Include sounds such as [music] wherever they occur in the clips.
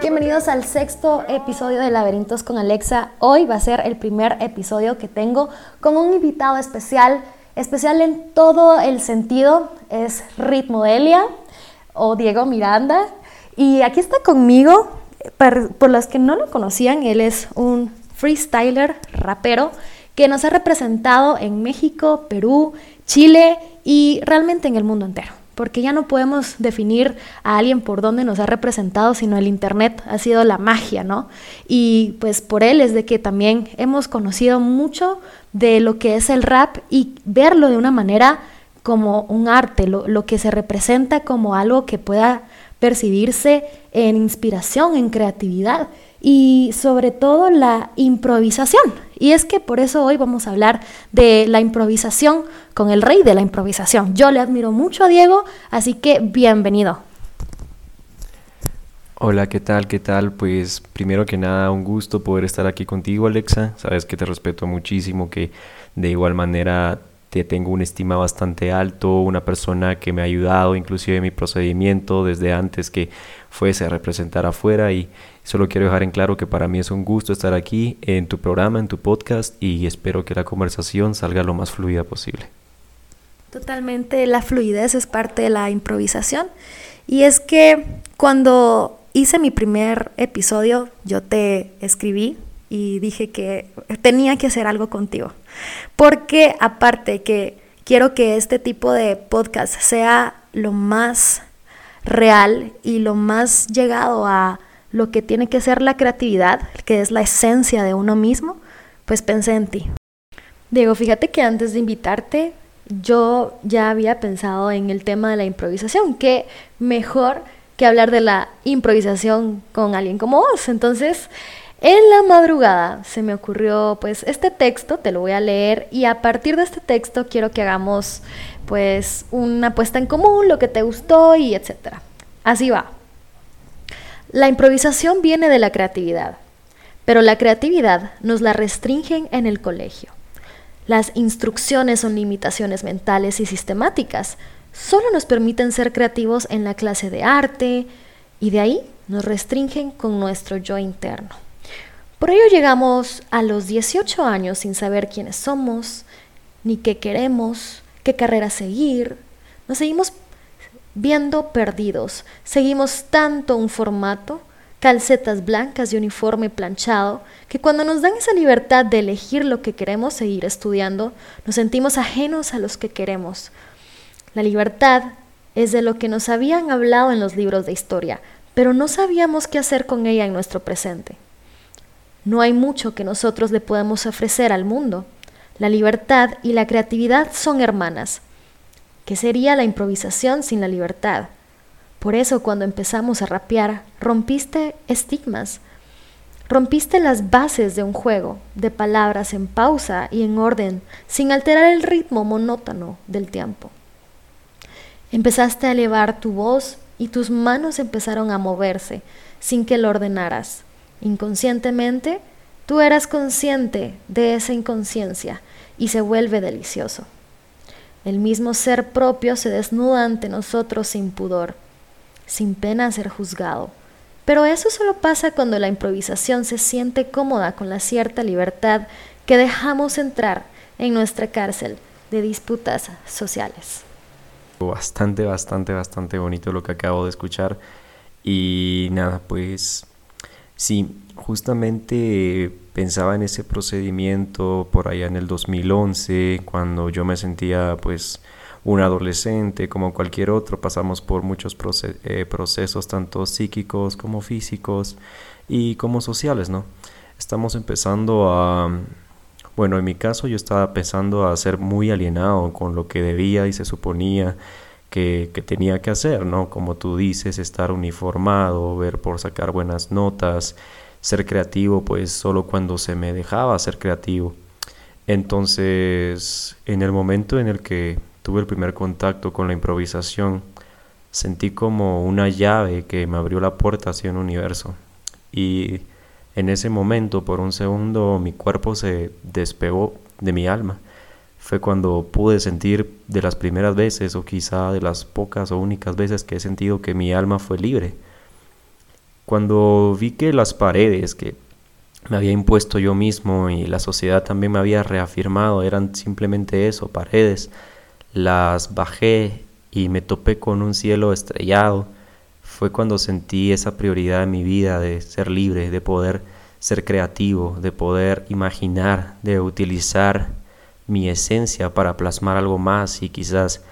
Bienvenidos al sexto episodio de Laberintos con Alexa. Hoy va a ser el primer episodio que tengo con un invitado especial, especial en todo el sentido. Es Ritmo Delia o Diego Miranda. Y aquí está conmigo, por, por los que no lo conocían, él es un freestyler, rapero que nos ha representado en México, Perú, Chile y realmente en el mundo entero. Porque ya no podemos definir a alguien por dónde nos ha representado, sino el Internet ha sido la magia, ¿no? Y pues por él es de que también hemos conocido mucho de lo que es el rap y verlo de una manera como un arte, lo, lo que se representa como algo que pueda percibirse en inspiración, en creatividad y sobre todo la improvisación. Y es que por eso hoy vamos a hablar de la improvisación con el rey de la improvisación. Yo le admiro mucho a Diego, así que bienvenido. Hola, ¿qué tal? ¿Qué tal? Pues primero que nada, un gusto poder estar aquí contigo, Alexa. Sabes que te respeto muchísimo, que de igual manera te tengo una estima bastante alto, una persona que me ha ayudado inclusive en mi procedimiento desde antes que fuese a representar afuera y solo quiero dejar en claro que para mí es un gusto estar aquí en tu programa, en tu podcast y espero que la conversación salga lo más fluida posible. Totalmente, la fluidez es parte de la improvisación y es que cuando hice mi primer episodio yo te escribí y dije que tenía que hacer algo contigo. Porque aparte que quiero que este tipo de podcast sea lo más real y lo más llegado a lo que tiene que ser la creatividad, que es la esencia de uno mismo, pues pensé en ti. Diego, fíjate que antes de invitarte, yo ya había pensado en el tema de la improvisación, que mejor que hablar de la improvisación con alguien como vos. Entonces, en la madrugada se me ocurrió pues este texto, te lo voy a leer y a partir de este texto quiero que hagamos pues una apuesta en común, lo que te gustó y etcétera. Así va. La improvisación viene de la creatividad, pero la creatividad nos la restringen en el colegio. Las instrucciones son limitaciones mentales y sistemáticas. Solo nos permiten ser creativos en la clase de arte y de ahí nos restringen con nuestro yo interno. Por ello llegamos a los 18 años sin saber quiénes somos, ni qué queremos, qué carrera seguir. Nos seguimos viendo perdidos. Seguimos tanto un formato, calcetas blancas y uniforme planchado, que cuando nos dan esa libertad de elegir lo que queremos seguir estudiando, nos sentimos ajenos a los que queremos. La libertad es de lo que nos habían hablado en los libros de historia, pero no sabíamos qué hacer con ella en nuestro presente. No hay mucho que nosotros le podemos ofrecer al mundo. La libertad y la creatividad son hermanas. ¿Qué sería la improvisación sin la libertad? Por eso cuando empezamos a rapear, rompiste estigmas, rompiste las bases de un juego, de palabras en pausa y en orden, sin alterar el ritmo monótono del tiempo. Empezaste a elevar tu voz y tus manos empezaron a moverse sin que lo ordenaras. Inconscientemente, tú eras consciente de esa inconsciencia y se vuelve delicioso. El mismo ser propio se desnuda ante nosotros sin pudor, sin pena ser juzgado. Pero eso solo pasa cuando la improvisación se siente cómoda con la cierta libertad que dejamos entrar en nuestra cárcel de disputas sociales. Bastante, bastante, bastante bonito lo que acabo de escuchar. Y nada, pues Sí, justamente pensaba en ese procedimiento por allá en el 2011, cuando yo me sentía pues un adolescente como cualquier otro, pasamos por muchos eh, procesos tanto psíquicos como físicos y como sociales, ¿no? Estamos empezando a, bueno, en mi caso yo estaba pensando a ser muy alienado con lo que debía y se suponía que, que, tenía que hacer, ¿no? Como tú dices, estar uniformado, ver por sacar buenas notas, ser creativo, pues solo cuando se me dejaba ser creativo. Entonces, en el momento en el que tuve el primer contacto con la improvisación, sentí como una llave que me abrió la puerta hacia un universo. Y en ese momento, por un segundo, mi cuerpo se despegó de mi alma. Fue cuando pude sentir de las primeras veces, o quizá de las pocas o únicas veces que he sentido que mi alma fue libre. Cuando vi que las paredes que me había impuesto yo mismo y la sociedad también me había reafirmado eran simplemente eso, paredes, las bajé y me topé con un cielo estrellado, fue cuando sentí esa prioridad en mi vida de ser libre, de poder ser creativo, de poder imaginar, de utilizar mi esencia para plasmar algo más y quizás,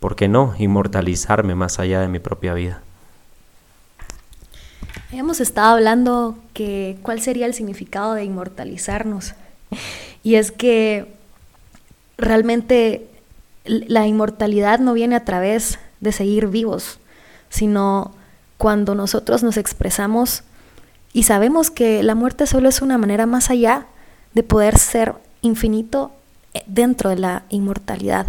¿por qué no?, inmortalizarme más allá de mi propia vida. Hemos estado hablando que cuál sería el significado de inmortalizarnos. Y es que realmente la inmortalidad no viene a través de seguir vivos, sino cuando nosotros nos expresamos y sabemos que la muerte solo es una manera más allá de poder ser infinito eh, dentro de la inmortalidad.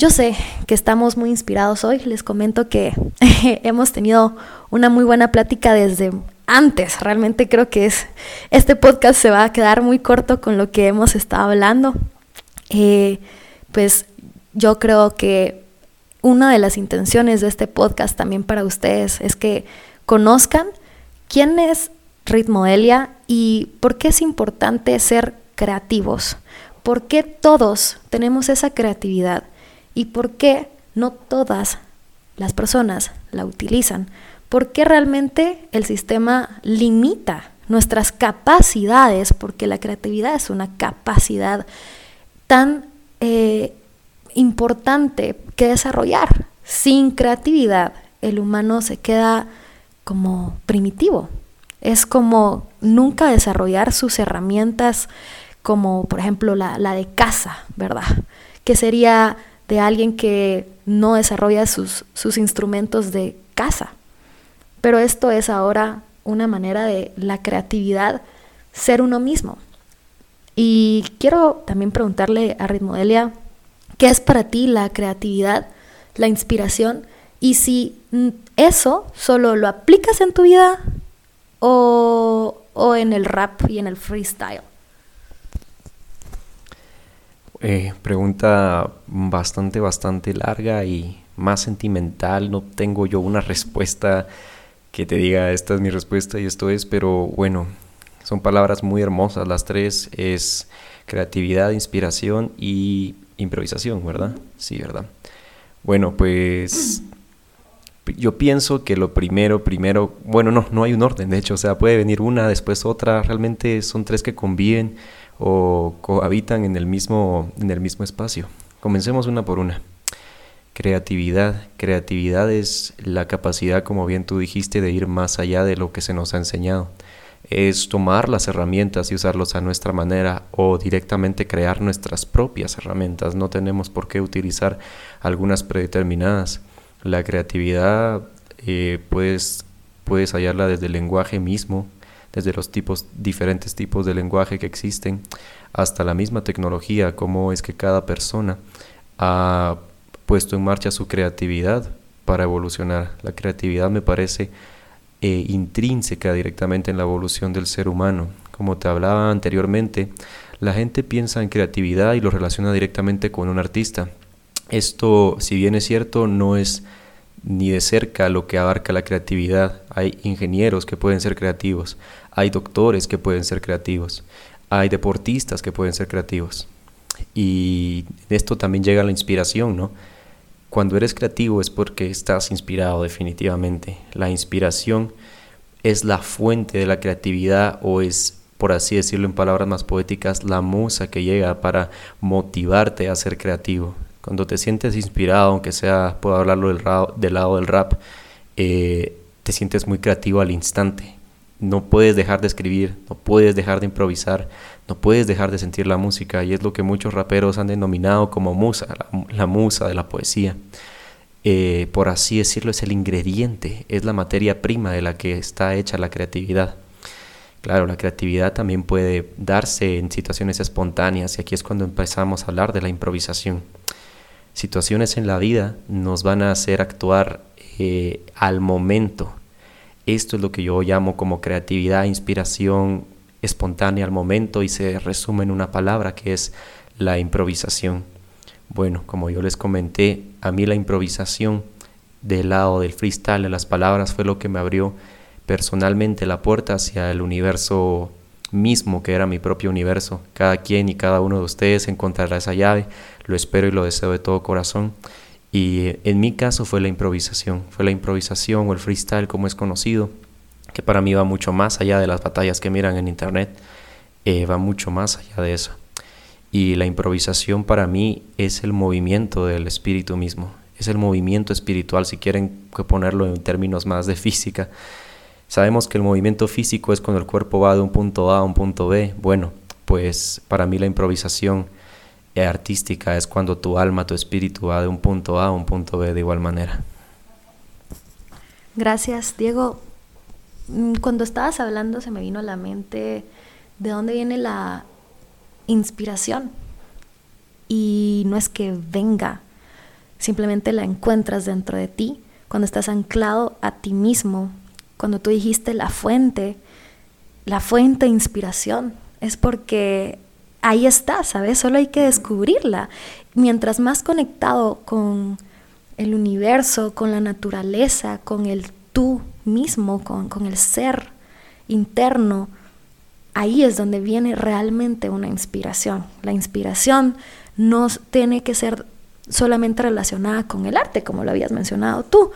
Yo sé que estamos muy inspirados hoy, les comento que [laughs] hemos tenido una muy buena plática desde antes, realmente creo que es, este podcast se va a quedar muy corto con lo que hemos estado hablando. Eh, pues yo creo que una de las intenciones de este podcast también para ustedes es que conozcan quién es Ritmodelia y por qué es importante ser creativos, por qué todos tenemos esa creatividad y por qué no todas las personas la utilizan, por qué realmente el sistema limita nuestras capacidades, porque la creatividad es una capacidad tan eh, importante que desarrollar. Sin creatividad, el humano se queda como primitivo. Es como nunca desarrollar sus herramientas como por ejemplo la, de casa, ¿verdad? Que sería de alguien que no desarrolla sus, sus instrumentos de casa. Pero esto es ahora una manera de la creatividad ser uno mismo. Y quiero también preguntarle a Ritmodelia, ¿Qué es para ti la creatividad, la inspiración? Y si eso solo lo aplicas en tu vida o, en el rap y en el freestyle. Eh, pregunta bastante, bastante larga y más sentimental. No tengo yo una respuesta que te diga esta es mi respuesta y esto es, pero bueno, son palabras muy hermosas. Las tres es creatividad, inspiración y improvisación, ¿verdad? Sí, ¿verdad? Bueno, pues yo pienso que lo primero, primero, bueno, no, no hay un orden, de hecho, o sea, puede venir una, después otra, realmente son tres que conviven o cohabitan en el mismo, en el mismo espacio. Comencemos una por una. Creatividad. Creatividad es la capacidad, como bien tú dijiste, de ir más allá de lo que se nos ha enseñado es tomar las herramientas y usarlos a nuestra manera o directamente crear nuestras propias herramientas. No tenemos por qué utilizar algunas predeterminadas. La creatividad eh, puedes, puedes hallarla desde el lenguaje mismo, desde los tipos, diferentes tipos de lenguaje que existen, hasta la misma tecnología, cómo es que cada persona ha puesto en marcha su creatividad para evolucionar. La creatividad me parece e intrínseca directamente en la evolución del ser humano. Como te hablaba anteriormente, la gente piensa en creatividad y lo relaciona directamente con un artista. Esto, si bien es cierto, no es ni de cerca lo que abarca la creatividad. Hay ingenieros que pueden ser creativos, hay doctores que pueden ser creativos, hay deportistas que pueden ser creativos. Y en esto también llega la inspiración, ¿no? Cuando eres creativo es porque estás inspirado definitivamente. La inspiración es la fuente de la creatividad o es, por así decirlo en palabras más poéticas, la musa que llega para motivarte a ser creativo. Cuando te sientes inspirado, aunque sea, puedo hablarlo del, del lado del rap, eh, te sientes muy creativo al instante. No puedes dejar de escribir, no puedes dejar de improvisar, no puedes dejar de sentir la música y es lo que muchos raperos han denominado como musa, la, musa de la poesía. eh, por así decirlo, es el ingrediente, es la materia prima de la que está hecha la creatividad. Claro, la creatividad también puede darse en situaciones espontáneas y aquí es cuando empezamos a hablar de la improvisación. Situaciones en la vida nos van a hacer actuar eh, al momento. Esto es lo que yo llamo como creatividad, inspiración espontánea al momento y se resume en una palabra que es la improvisación. Bueno, como yo les comenté, a mí la improvisación del lado del freestyle de las palabras fue lo que me abrió personalmente la puerta hacia el universo mismo, que era mi propio universo. Cada quien y cada uno de ustedes encontrará esa llave, lo espero y lo deseo de todo corazón. Y en mi caso fue la improvisación, fue la improvisación o el freestyle como es conocido, que para mí va mucho más allá de las batallas que miran en internet, eh, va mucho más allá de eso. Y la improvisación para mí es el movimiento del espíritu mismo, es el movimiento espiritual, si quieren ponerlo en términos más de física. Sabemos que el movimiento físico es cuando el cuerpo va de un punto A a un punto B. Bueno, pues para mí la improvisación artística es cuando tu alma, tu espíritu va de un punto A a un punto B de igual manera. Gracias, Diego. Mm, cuando estabas hablando se me vino a la mente de dónde viene la inspiración. Y no es que venga, simplemente la encuentras dentro de ti cuando estás anclado a ti mismo, cuando tú dijiste la fuente, la fuente de inspiración, es porque ahí está, ¿sabes? Solo hay que descubrirla. Mientras más conectado con el universo, con la naturaleza, con el tú mismo, con, con el ser interno, ahí es donde viene realmente una inspiración. La inspiración no tiene que ser solamente relacionada con el arte, como lo habías mencionado tú.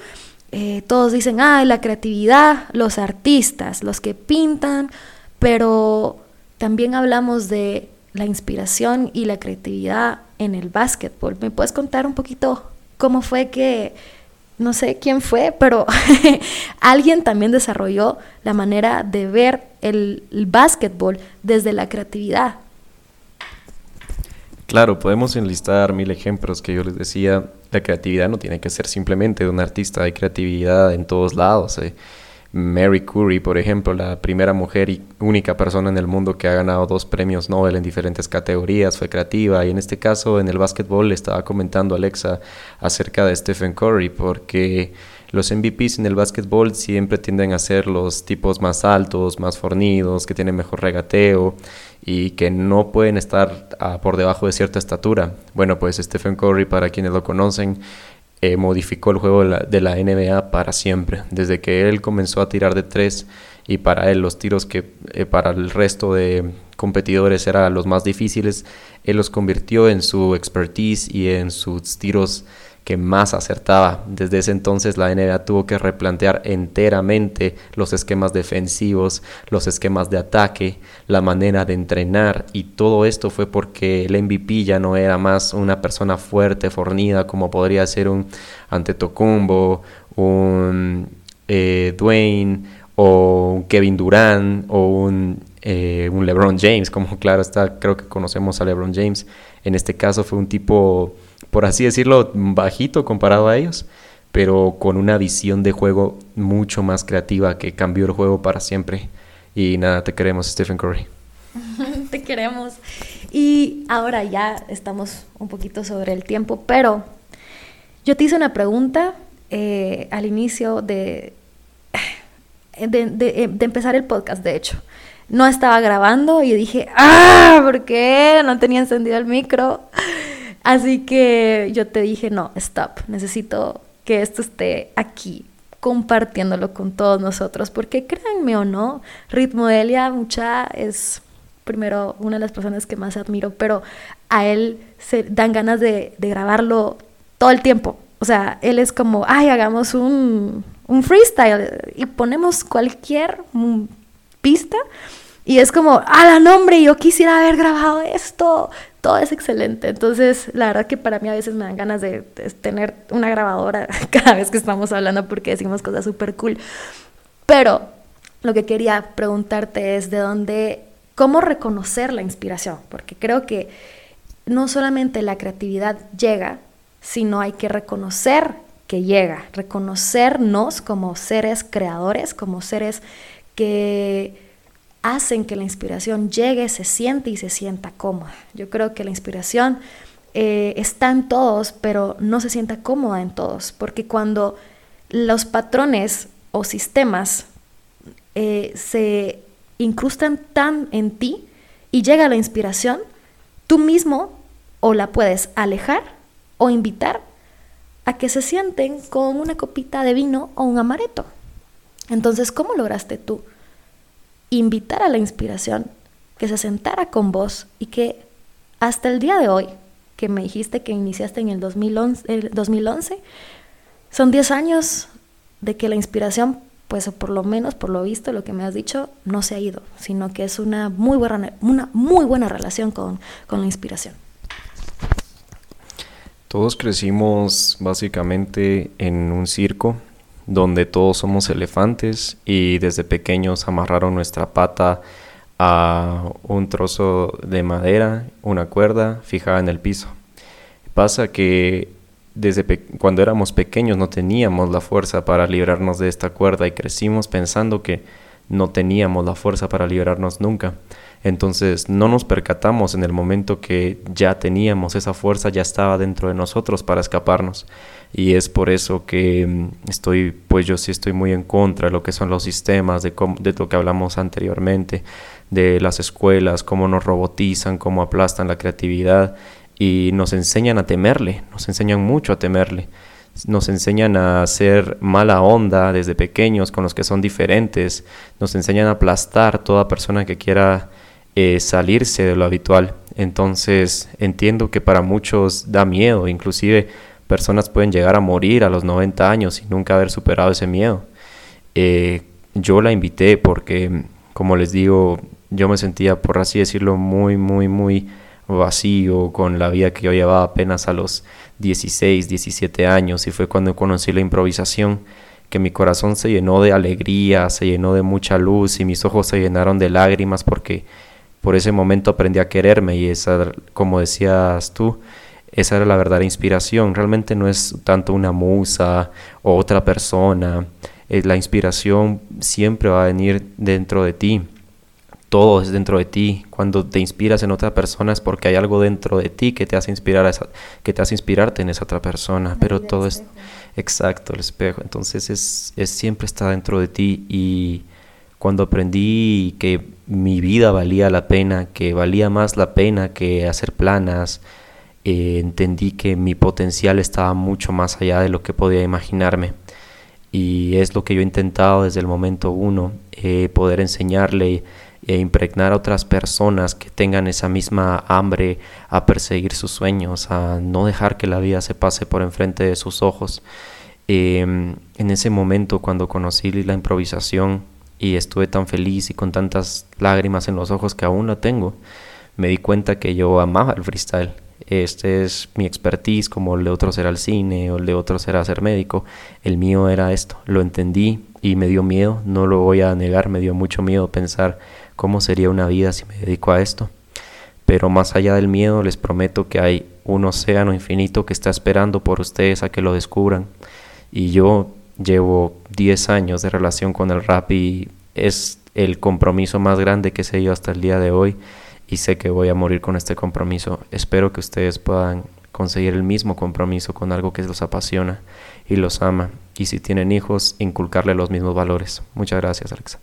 Eh, todos dicen, ah, la creatividad, los artistas, los que pintan, pero también hablamos de la inspiración y la creatividad en el básquetbol. ¿Me puedes contar un poquito cómo fue que, no sé quién fue, pero [laughs] alguien también desarrolló la manera de ver el, el básquetbol desde la creatividad? Claro, podemos enlistar mil ejemplos que yo les decía la creatividad no tiene que ser simplemente de un artista, hay creatividad en todos lados. Eh. Mary Curie, por ejemplo, la primera mujer y única persona en el mundo que ha ganado dos premios Nobel en diferentes categorías, fue creativa. Y en este caso, en el básquetbol, le estaba comentando Alexa acerca de Stephen Curry, porque los MVPs en el básquetbol siempre tienden a ser los tipos más altos, más fornidos, que tienen mejor regateo y que no pueden estar ah, por debajo de cierta estatura. Bueno, pues Stephen Curry, para quienes lo conocen, eh, modificó el juego de la, NBA para siempre. Desde que él comenzó a tirar de tres y para él los tiros que eh, para el resto de competidores eran los más difíciles, él los convirtió en su expertise y en sus tiros que más acertaba. Desde ese entonces la NBA tuvo que replantear enteramente los esquemas defensivos, los esquemas de ataque, la manera de entrenar y todo esto fue porque el MVP ya no era más una persona fuerte, fornida como podría ser un Antetokounmpo, un eh, Dwayne o un Kevin Durant o un, eh, un LeBron James, como claro está, creo que conocemos a LeBron James. En este caso fue un tipo por así decirlo, bajito comparado a ellos, pero con una visión de juego mucho más creativa que cambió el juego para siempre. Y nada, te queremos, Stephen Curry. [laughs] te queremos. Y ahora ya estamos un poquito sobre el tiempo, pero yo te hice una pregunta eh, al inicio de, de, de, empezar el podcast, de hecho. No estaba grabando y dije, ah, ¿por qué? No tenía encendido el micro. Así que yo te dije, no, stop, necesito que esto esté aquí, compartiéndolo con todos nosotros, porque créanme o no, Ritmo Delia mucha es primero una de las personas que más admiro, pero a él se dan ganas de, de grabarlo todo el tiempo. O sea, él es como, ay, hagamos un, un freestyle y ponemos cualquier pista y es como, a la nombre, yo quisiera haber grabado esto, todo es excelente. Entonces, la verdad que para mí a veces me dan ganas de, tener una grabadora [laughs] cada vez que estamos hablando porque decimos cosas súper cool. Pero lo que quería preguntarte es de dónde, cómo reconocer la inspiración, porque creo que no solamente la creatividad llega, sino hay que reconocer que llega, reconocernos como seres creadores, como seres que hacen que la inspiración llegue, se siente y se sienta cómoda. Yo creo que la inspiración eh, está en todos, pero no se sienta cómoda en todos, porque cuando los patrones o sistemas eh, se incrustan tan en ti y llega la inspiración, tú mismo o la puedes alejar o invitar a que se sienten con una copita de vino o un amareto. Entonces, ¿cómo lograste tú invitar a la inspiración que se sentara con vos y que hasta el día de hoy, que me dijiste que iniciaste en el 2011, el 2011 son 10 años de que la inspiración, pues por lo menos por lo visto, lo que me has dicho, no se ha ido, sino que es una muy buena, una muy buena relación con, con la inspiración. Todos crecimos básicamente en un circo donde todos somos elefantes y desde pequeños amarraron nuestra pata a un trozo de madera, una cuerda fijada en el piso. Pasa que desde cuando éramos pequeños no teníamos la fuerza para librarnos de esta cuerda y crecimos pensando que no teníamos la fuerza para librarnos nunca. Entonces no nos percatamos en el momento que ya teníamos esa fuerza, ya estaba dentro de nosotros para escaparnos. Y es por eso que mm, estoy, pues yo sí estoy muy en contra de lo que son los sistemas, de, de lo que hablamos anteriormente, de las escuelas, cómo nos robotizan, cómo aplastan la creatividad y nos enseñan a temerle, nos enseñan mucho a temerle nos enseñan a hacer mala onda desde pequeños con los que son diferentes, nos enseñan a aplastar toda persona que quiera eh, salirse de lo habitual. Entonces entiendo que para muchos da miedo, inclusive personas pueden llegar a morir a los 90 años y nunca haber superado ese miedo. Eh, yo la invité porque, como les digo, yo me sentía, por así decirlo, muy, muy, muy vacío con la vida que yo llevaba apenas a los 16, 17 años y fue cuando conocí la improvisación que mi corazón se llenó de alegría, se llenó de mucha luz y mis ojos se llenaron de lágrimas porque por ese momento aprendí a quererme y esa, como decías tú, esa era la verdadera inspiración. Realmente no es tanto una musa o otra persona. Eh, la inspiración siempre va a venir dentro de ti. Todo es dentro de ti. Cuando te inspiras en otra persona es porque hay algo dentro de ti que te hace inspirar a esa, que te hace inspirarte en esa otra persona. Pero todo es exacto el espejo. Entonces es, es siempre está dentro de ti y cuando aprendí que mi vida valía la pena, que valía más la pena que hacer planas, eh, entendí que mi potencial estaba mucho más allá de lo que podía imaginarme. Y es lo que yo he intentado desde el momento uno, eh, poder enseñarle e impregnar a otras personas que tengan esa misma hambre a perseguir sus sueños, a no dejar que la vida se pase por enfrente de sus ojos. Em, en ese momento, cuando conocí la improvisación, y estuve tan feliz y con tantas lágrimas en los ojos que aún lo tengo, me di cuenta que yo amaba el freestyle. Este es mi expertise, como el de otros era el cine o el de otros era ser médico. El mío era esto. Lo entendí y me dio miedo, no lo voy a negar, me dio mucho miedo pensar cómo sería una vida si me dedico a esto. Pero más allá del miedo, les prometo que hay un océano infinito que está esperando por ustedes a que lo descubran. Y yo Llevo 10 años de relación con el rap y es el compromiso más grande que sé yo hasta el día de hoy y sé que voy a morir con este compromiso. Espero que ustedes puedan conseguir el mismo compromiso con algo que los apasiona y los ama. Y si tienen hijos, inculcarle los mismos valores. Muchas gracias, Alexa.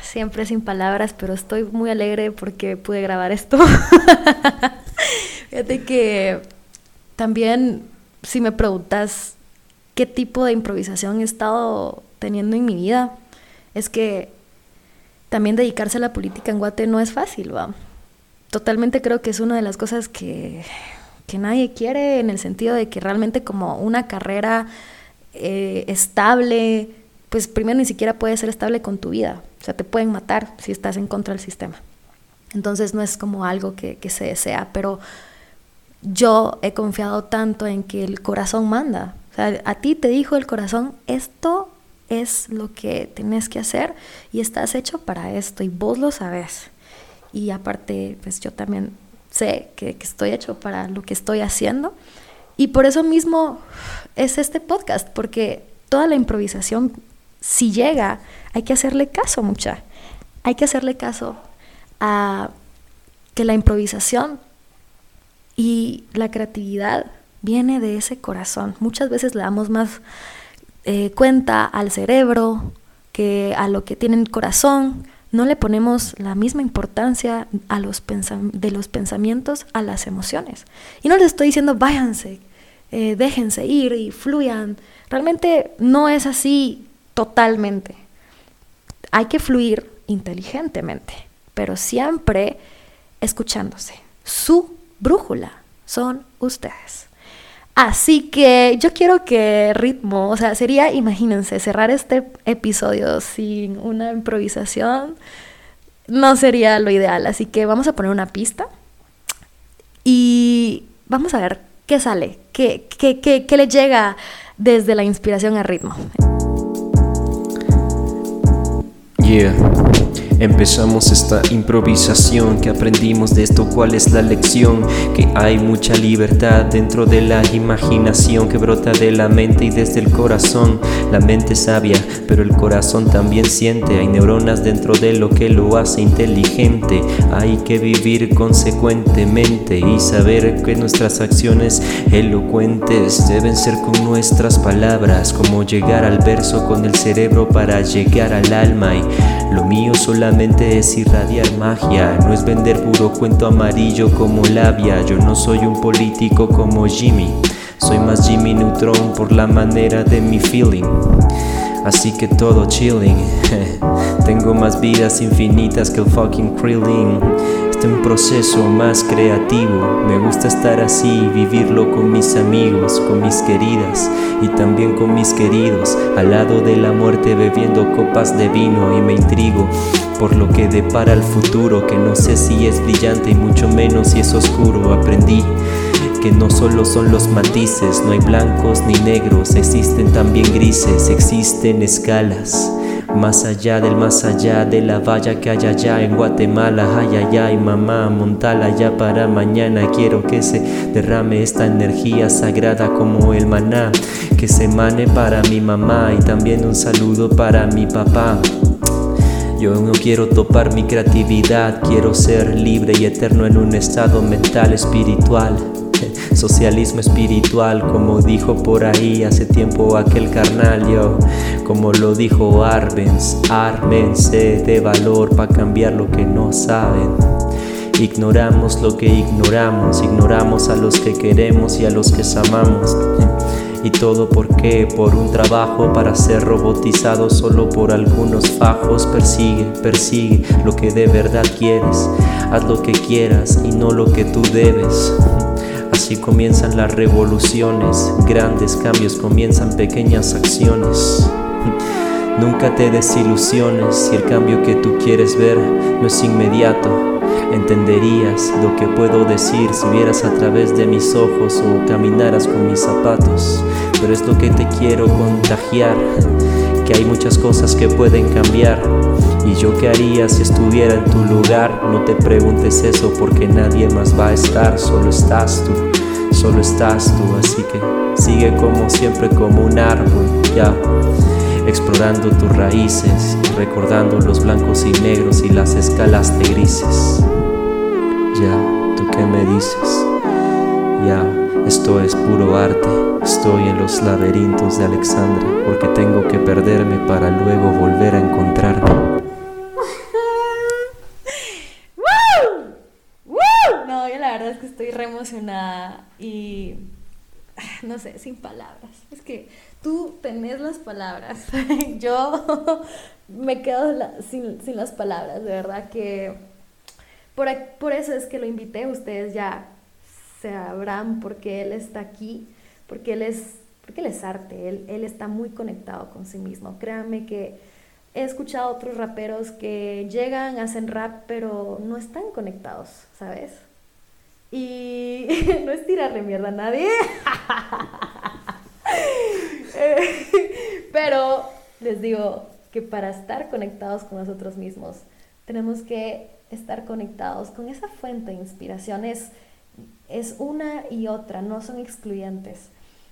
Siempre sin palabras, pero estoy muy alegre porque pude grabar esto. [laughs] Fíjate que también, si me preguntas qué tipo de improvisación he estado teniendo en mi vida, es que también dedicarse a la política en Guate no es fácil, va. Totalmente creo que es una de las cosas que, nadie quiere en el sentido de que realmente como una carrera eh, estable, pues primero ni siquiera puede ser estable con tu vida. O sea, te pueden matar si estás en contra del sistema. Entonces no es como algo que, que se desea, pero yo he confiado tanto en que el corazón manda a ti te dijo el corazón, esto es lo que tienes que hacer y estás hecho para esto y vos lo sabes. Y aparte, pues yo también sé que, estoy hecho para lo que estoy haciendo Y por eso mismo es este podcast, porque toda la improvisación, si llega, hay que hacerle caso mucha. Hay que hacerle caso a que la improvisación y la creatividad viene de ese corazón. Muchas veces le damos más eh, cuenta al cerebro que a lo que tiene el corazón. No le ponemos la misma importancia a los de los pensamientos a las emociones. Y no les estoy diciendo váyanse, eh, déjense ir y fluyan. Realmente no es así totalmente. Hay que fluir inteligentemente, pero siempre escuchándose. Su brújula son ustedes. Así que yo quiero que ritmo, o sea, sería, imagínense, cerrar este episodio sin una improvisación no sería lo ideal. Así que vamos a poner una pista y vamos a ver qué sale, qué, qué, qué, qué le llega desde la inspiración a ritmo. Yeah. Empezamos esta improvisación que aprendimos de esto cuál es la lección que hay mucha libertad dentro de la imaginación que brota de la mente y desde el corazón. La mente sabia pero el corazón también siente. Hay neuronas dentro de lo que lo hace inteligente. Hay que vivir consecuentemente y saber que nuestras acciones elocuentes deben ser con nuestras palabras como llegar al verso con el cerebro para llegar al alma y lo mío solamente es irradiar magia, no es vender puro cuento amarillo como labia. Yo no soy un político como Jimmy, soy más Jimmy Neutron por la manera de mi feeling. Así que todo chilling. [laughs] Tengo más vidas infinitas que el fucking Krillin. Un proceso más creativo. Me gusta estar así, vivirlo con mis amigos, con mis queridas y también con mis queridos. Al lado de la muerte bebiendo copas de vino y me intrigo por lo que depara el futuro, que no sé si es brillante y mucho menos si es oscuro. Aprendí que no solo son los matices, no hay blancos ni negros, existen también grises, existen escalas. Más allá del más allá de la valla que hay allá en Guatemala, ay ay ay mamá, montala ya para mañana, quiero que se derrame esta energía sagrada como el maná, que se mane para mi mamá y también un saludo para mi papá. Yo no quiero topar mi creatividad, quiero ser libre y eterno en un estado mental espiritual. Socialismo espiritual, como dijo por ahí hace tiempo aquel carnal, yo, como lo dijo Arbenz, ármense de valor para cambiar lo que no saben. Ignoramos lo que ignoramos, ignoramos a los que queremos y a los que amamos. Y todo porque por un trabajo para ser robotizado solo por algunos fajos persigue, persigue lo que de verdad quieres. Haz lo que quieras y no lo que tú debes. Así comienzan las revoluciones, grandes cambios comienzan pequeñas acciones. [laughs] Nunca te desilusiones si el cambio que tú quieres ver no es inmediato Entenderías lo que puedo decir si vieras a través de mis ojos o caminaras con mis zapatos. Pero es lo que te quiero contagiar, que hay muchas cosas que pueden cambiar. Y yo qué haría si estuviera en tu lugar, no te preguntes eso porque nadie más va a estar, solo estás tú, solo estás tú, así que sigue como siempre como un árbol, ya explorando tus raíces, recordando los blancos y negros y las escalas de grises. Ya, ¿tú qué me dices? Ya, esto es puro arte, estoy en los laberintos de Alexandra, porque tengo que perderme para luego volver a encontrarme. No, yo la verdad es que estoy re emocionada y [laughs] no sé, sin palabras. Es que tú tenés las palabras. [laughs] Yo [laughs] me quedo sin, las palabras, de verdad que por, por eso es que lo invité, ustedes ya sabrán por qué él está aquí, porque él es, porque él es arte, él, él está muy conectado con sí mismo. Créanme que he escuchado otros raperos que llegan, hacen rap, pero no están conectados, ¿sabes? Y [laughs] no es tirarle mierda a nadie. [laughs] Pero les digo que para estar conectados con nosotros mismos, tenemos que estar conectados con esa fuente de inspiración. Es, Es una y otra, no son excluyentes.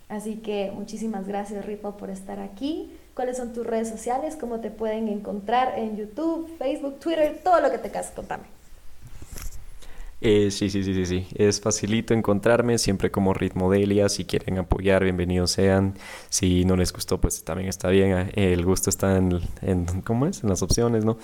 Así que muchísimas gracias Ritmo por estar aquí. ¿Cuáles son tus redes sociales? ¿Cómo te pueden encontrar en YouTube, Facebook, Twitter? Todo lo que te cases, contame. Eh, sí, sí, sí, sí, sí. Es facilito encontrarme, siempre como Ritmo Delia. Si quieren apoyar, bienvenidos sean. Si no les gustó, pues también está bien. El gusto está en, en ¿cómo es? En las opciones, ¿no?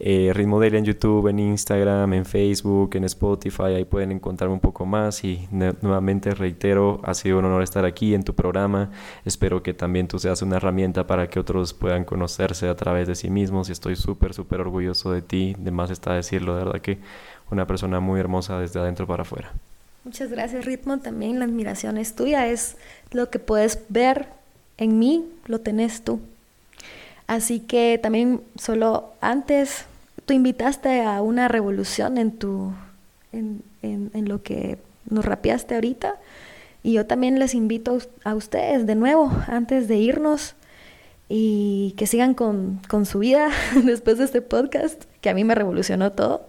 Eh, Ritmo Delia en YouTube, en Instagram, en Facebook, en Spotify. Ahí pueden encontrarme un poco más. Y nuevamente reitero, ha sido un honor estar aquí en tu programa. Espero que también tú seas una herramienta para que otros puedan conocerse a través de sí mismos. Y estoy súper, súper orgulloso de ti. De más está decirlo, de verdad que una persona muy hermosa desde adentro para afuera. Muchas gracias, Ritmo. También la admiración es tuya, es lo que puedes ver en mí, lo tenés tú. Así que también solo antes, tú invitaste a una revolución en tu, en, en, lo que nos rapeaste ahorita. Y yo también les invito a ustedes de nuevo, antes de irnos, y que sigan con, con su vida [laughs] después de este podcast, que a mí me revolucionó todo.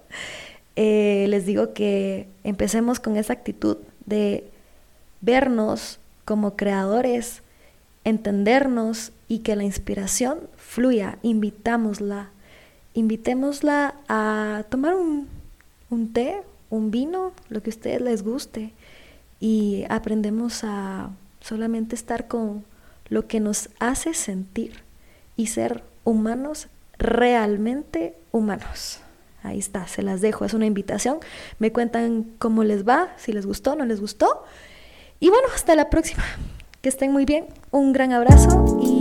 Eh, les digo que empecemos con esa actitud de vernos como creadores, entendernos y que la inspiración fluya. Invitámosla, invitémosla a tomar un, un té, un vino, lo que a ustedes les guste y aprendemos a solamente estar con lo que nos hace sentir y ser humanos realmente humanos. Ahí está, se las dejo, es una invitación. Me cuentan cómo les va, si les gustó, no les gustó. Y bueno, hasta la próxima. Que estén muy bien. Un gran abrazo y